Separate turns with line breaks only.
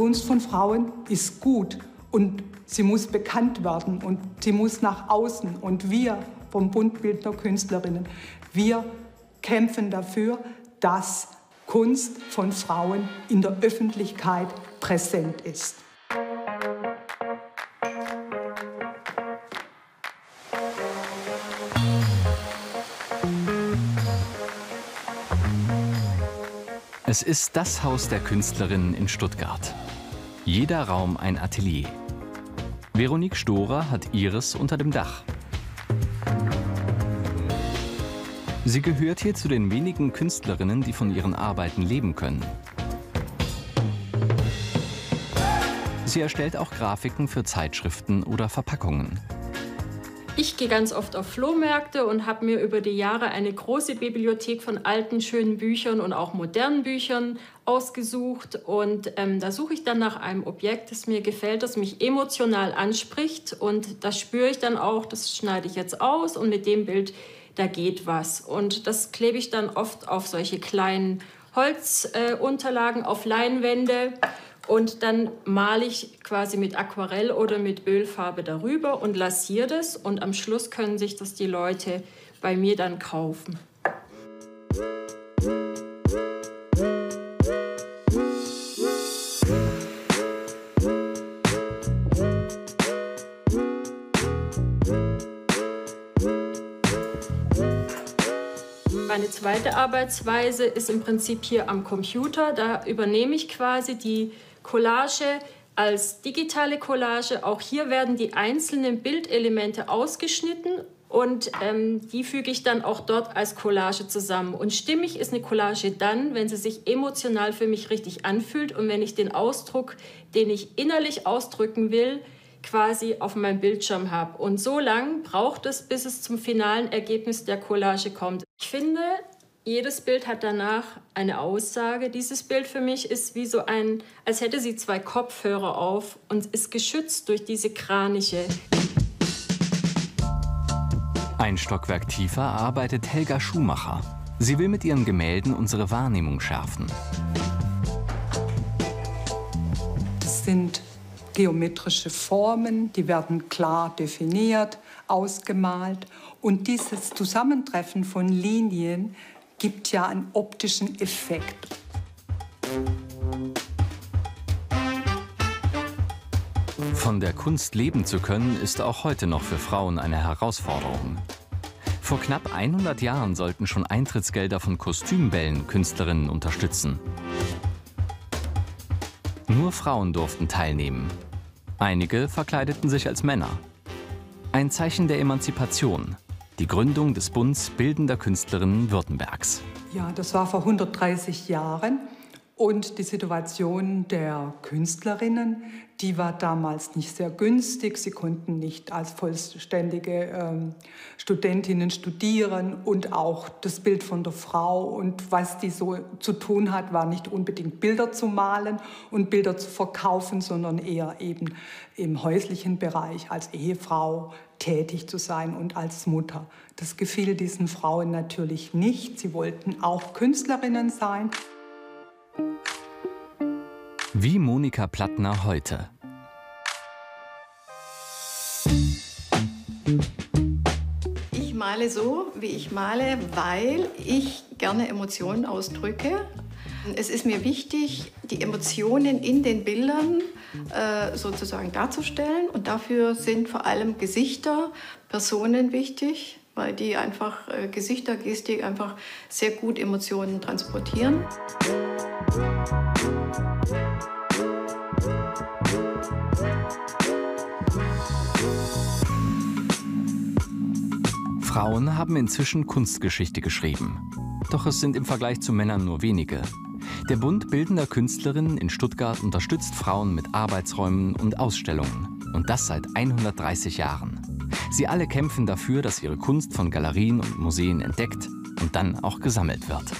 Kunst von Frauen ist gut und sie muss bekannt werden und sie muss nach außen. Und wir vom Bund Bildner Künstlerinnen, wir kämpfen dafür, dass Kunst von Frauen in der Öffentlichkeit präsent ist.
Es ist das Haus der Künstlerinnen in Stuttgart. Jeder Raum ein Atelier. Veronique Storer hat ihres unter dem Dach. Sie gehört hier zu den wenigen Künstlerinnen, die von ihren Arbeiten leben können. Sie erstellt auch Grafiken für Zeitschriften oder Verpackungen.
Ich gehe ganz oft auf Flohmärkte und habe mir über die Jahre eine große Bibliothek von alten, schönen Büchern und auch modernen Büchern ausgesucht. Und ähm, da suche ich dann nach einem Objekt, das mir gefällt, das mich emotional anspricht. Und das spüre ich dann auch, das schneide ich jetzt aus und mit dem Bild, da geht was. Und das klebe ich dann oft auf solche kleinen Holzunterlagen, äh, auf Leinwände. Und dann male ich quasi mit Aquarell oder mit Ölfarbe darüber und lassiere das. Und am Schluss können sich das die Leute bei mir dann kaufen. Meine zweite Arbeitsweise ist im Prinzip hier am Computer. Da übernehme ich quasi die Collage als digitale Collage. Auch hier werden die einzelnen Bildelemente ausgeschnitten und ähm, die füge ich dann auch dort als Collage zusammen. Und stimmig ist eine Collage dann, wenn sie sich emotional für mich richtig anfühlt und wenn ich den Ausdruck, den ich innerlich ausdrücken will, quasi auf meinem Bildschirm habe. Und so lang braucht es, bis es zum finalen Ergebnis der Collage kommt. Ich finde, jedes Bild hat danach eine Aussage. Dieses Bild für mich ist wie so ein, als hätte sie zwei Kopfhörer auf und ist geschützt durch diese Kraniche.
Ein Stockwerk tiefer arbeitet Helga Schumacher. Sie will mit ihren Gemälden unsere Wahrnehmung schärfen.
Das sind geometrische Formen, die werden klar definiert, ausgemalt. Und dieses Zusammentreffen von Linien gibt ja einen optischen Effekt.
Von der Kunst leben zu können, ist auch heute noch für Frauen eine Herausforderung. Vor knapp 100 Jahren sollten schon Eintrittsgelder von Kostümbällen Künstlerinnen unterstützen. Nur Frauen durften teilnehmen. Einige verkleideten sich als Männer. Ein Zeichen der Emanzipation, die Gründung des Bunds Bildender Künstlerinnen Württembergs.
Ja, das war vor 130 Jahren. Und die Situation der Künstlerinnen, die war damals nicht sehr günstig. Sie konnten nicht als vollständige ähm, Studentinnen studieren und auch das Bild von der Frau und was die so zu tun hat, war nicht unbedingt Bilder zu malen und Bilder zu verkaufen, sondern eher eben im häuslichen Bereich als Ehefrau tätig zu sein und als Mutter. Das gefiel diesen Frauen natürlich nicht. Sie wollten auch Künstlerinnen sein.
Wie Monika Plattner heute.
Ich male so, wie ich male, weil ich gerne Emotionen ausdrücke. Es ist mir wichtig, die Emotionen in den Bildern äh, sozusagen darzustellen. Und dafür sind vor allem Gesichter, Personen wichtig, weil die einfach äh, Gesichter, Gestik einfach sehr gut Emotionen transportieren.
Frauen haben inzwischen Kunstgeschichte geschrieben. Doch es sind im Vergleich zu Männern nur wenige. Der Bund Bildender Künstlerinnen in Stuttgart unterstützt Frauen mit Arbeitsräumen und Ausstellungen. Und das seit 130 Jahren. Sie alle kämpfen dafür, dass ihre Kunst von Galerien und Museen entdeckt und dann auch gesammelt wird.